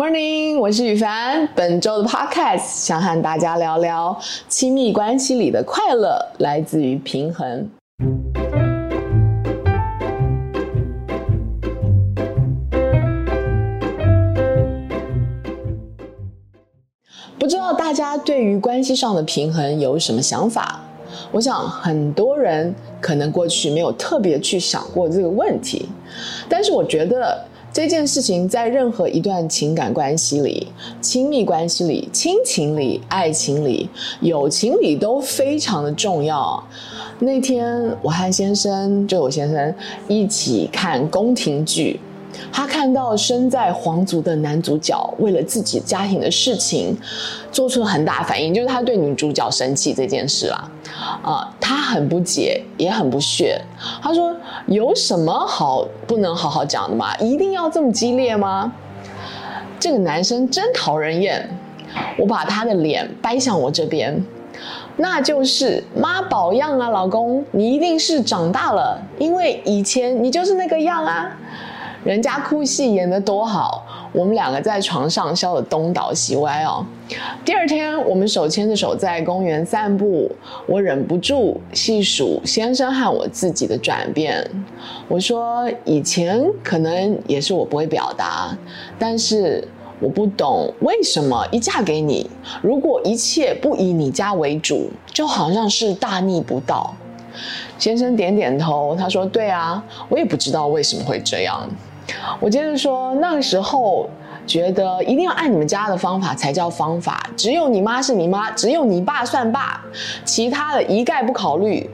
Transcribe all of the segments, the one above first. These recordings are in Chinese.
Morning，我是宇凡。本周的 Podcast 想和大家聊聊亲密关系里的快乐来自于平衡。不知道大家对于关系上的平衡有什么想法？我想很多人可能过去没有特别去想过这个问题，但是我觉得。这件事情在任何一段情感关系里、亲密关系里、亲情里、爱情里、友情里都非常的重要。那天我和先生，就我先生一起看宫廷剧。他看到身在皇族的男主角为了自己家庭的事情，做出了很大反应，就是他对女主角生气这件事啦。啊、呃，他很不解，也很不屑。他说：“有什么好不能好好讲的吗？一定要这么激烈吗？”这个男生真讨人厌。我把他的脸掰向我这边，那就是妈宝样啊，老公，你一定是长大了，因为以前你就是那个样啊。人家哭戏演得多好，我们两个在床上笑得东倒西歪哦。第二天，我们手牵着手在公园散步，我忍不住细数先生和我自己的转变。我说，以前可能也是我不会表达，但是我不懂为什么一嫁给你，如果一切不以你家为主，就好像是大逆不道。先生点点头，他说：“对啊，我也不知道为什么会这样。”我接着说，那个时候觉得一定要按你们家的方法才叫方法，只有你妈是你妈，只有你爸算爸，其他的一概不考虑。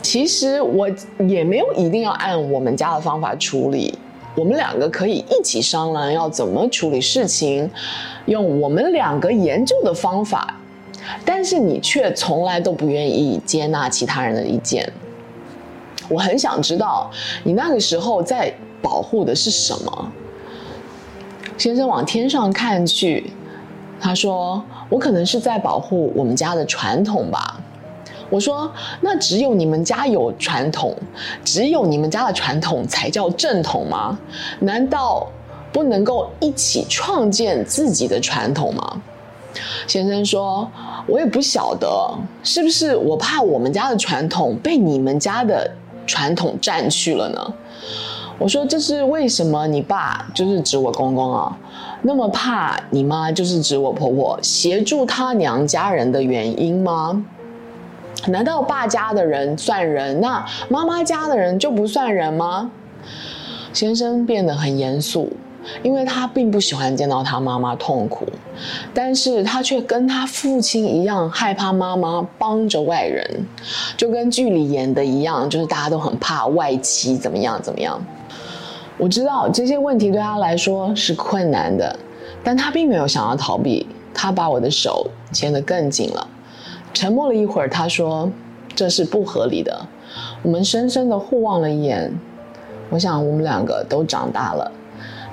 其实我也没有一定要按我们家的方法处理，我们两个可以一起商量要怎么处理事情，用我们两个研究的方法。但是你却从来都不愿意接纳其他人的意见。我很想知道你那个时候在。保护的是什么？先生往天上看去，他说：“我可能是在保护我们家的传统吧。”我说：“那只有你们家有传统，只有你们家的传统才叫正统吗？难道不能够一起创建自己的传统吗？”先生说：“我也不晓得，是不是我怕我们家的传统被你们家的传统占去了呢？”我说，这是为什么？你爸就是指我公公啊，那么怕你妈就是指我婆婆协助他娘家人的原因吗？难道爸家的人算人，那妈妈家的人就不算人吗？先生变得很严肃，因为他并不喜欢见到他妈妈痛苦，但是他却跟他父亲一样害怕妈妈帮着外人，就跟剧里演的一样，就是大家都很怕外妻怎么样怎么样。我知道这些问题对他来说是困难的，但他并没有想要逃避。他把我的手牵得更紧了。沉默了一会儿，他说：“这是不合理的。”我们深深地互望了一眼。我想，我们两个都长大了，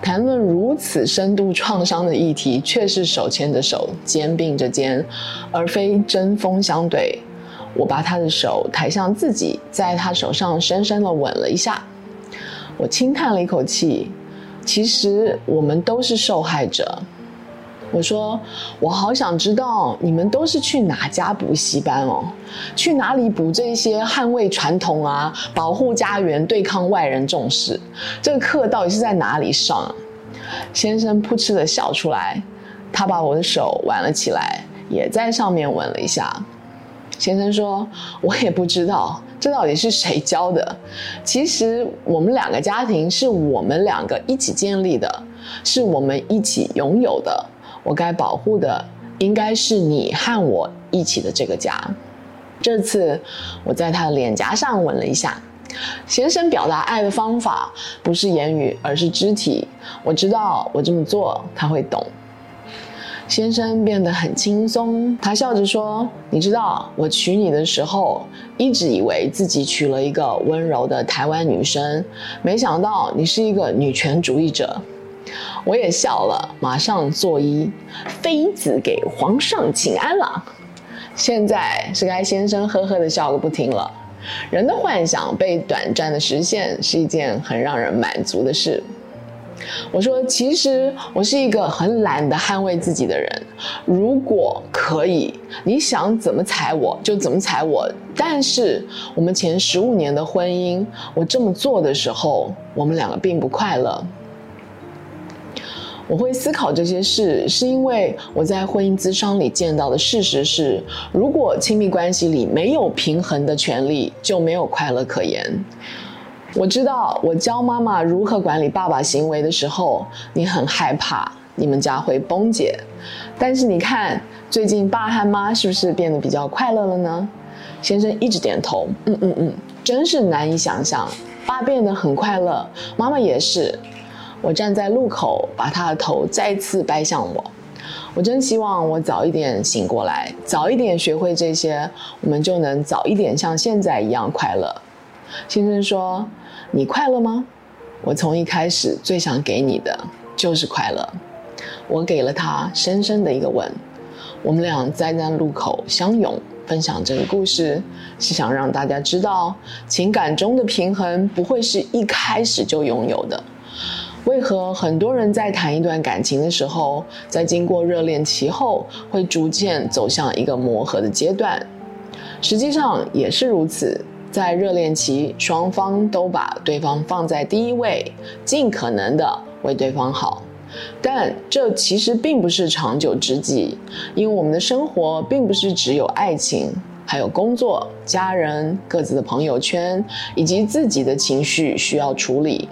谈论如此深度创伤的议题，却是手牵着手，肩并着肩，而非针锋相对。我把他的手抬向自己，在他手上深深地吻了一下。我轻叹了一口气，其实我们都是受害者。我说，我好想知道你们都是去哪家补习班哦，去哪里补这些捍卫传统啊、保护家园、对抗外人重视？这个课到底是在哪里上？先生扑哧的笑出来，他把我的手挽了起来，也在上面吻了一下。先生说：“我也不知道这到底是谁教的。其实我们两个家庭是我们两个一起建立的，是我们一起拥有的。我该保护的应该是你和我一起的这个家。”这次我在他的脸颊上吻了一下。先生表达爱的方法不是言语，而是肢体。我知道我这么做他会懂。先生变得很轻松，他笑着说：“你知道，我娶你的时候，一直以为自己娶了一个温柔的台湾女生，没想到你是一个女权主义者。”我也笑了，马上作揖：“妃子给皇上请安了。”现在是该先生呵呵的笑个不停了。人的幻想被短暂的实现，是一件很让人满足的事。我说，其实我是一个很懒得捍卫自己的人。如果可以，你想怎么踩我就怎么踩我。但是我们前十五年的婚姻，我这么做的时候，我们两个并不快乐。我会思考这些事，是因为我在婚姻咨商里见到的事实是：如果亲密关系里没有平衡的权利，就没有快乐可言。我知道，我教妈妈如何管理爸爸行为的时候，你很害怕你们家会崩解。但是你看，最近爸和妈是不是变得比较快乐了呢？先生一直点头，嗯嗯嗯，真是难以想象，爸变得很快乐，妈妈也是。我站在路口，把他的头再次掰向我。我真希望我早一点醒过来，早一点学会这些，我们就能早一点像现在一样快乐。先生说。你快乐吗？我从一开始最想给你的就是快乐。我给了他深深的一个吻。我们俩在那路口相拥，分享这个故事，是想让大家知道，情感中的平衡不会是一开始就拥有的。为何很多人在谈一段感情的时候，在经过热恋期后，会逐渐走向一个磨合的阶段？实际上也是如此。在热恋期，双方都把对方放在第一位，尽可能的为对方好。但这其实并不是长久之计，因为我们的生活并不是只有爱情，还有工作、家人、各自的朋友圈，以及自己的情绪需要处理。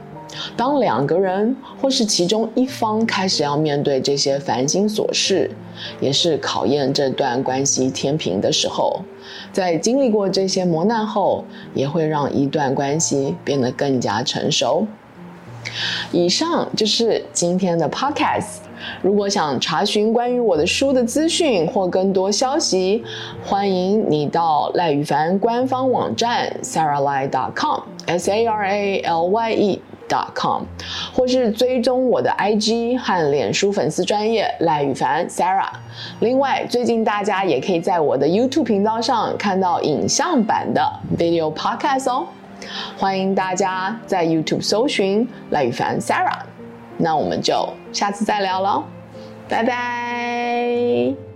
当两个人或是其中一方开始要面对这些烦心琐事，也是考验这段关系天平的时候。在经历过这些磨难后，也会让一段关系变得更加成熟。以上就是今天的 Podcast。如果想查询关于我的书的资讯或更多消息，欢迎你到赖宇凡官方网站 sarahlye.com，s a r a l y e。Dot com，或是追踪我的 IG 和脸书粉丝专业赖宇凡 Sarah。另外，最近大家也可以在我的 YouTube 频道上看到影像版的 Video Podcast 哦。欢迎大家在 YouTube 搜寻赖宇凡 Sarah。那我们就下次再聊喽，拜拜。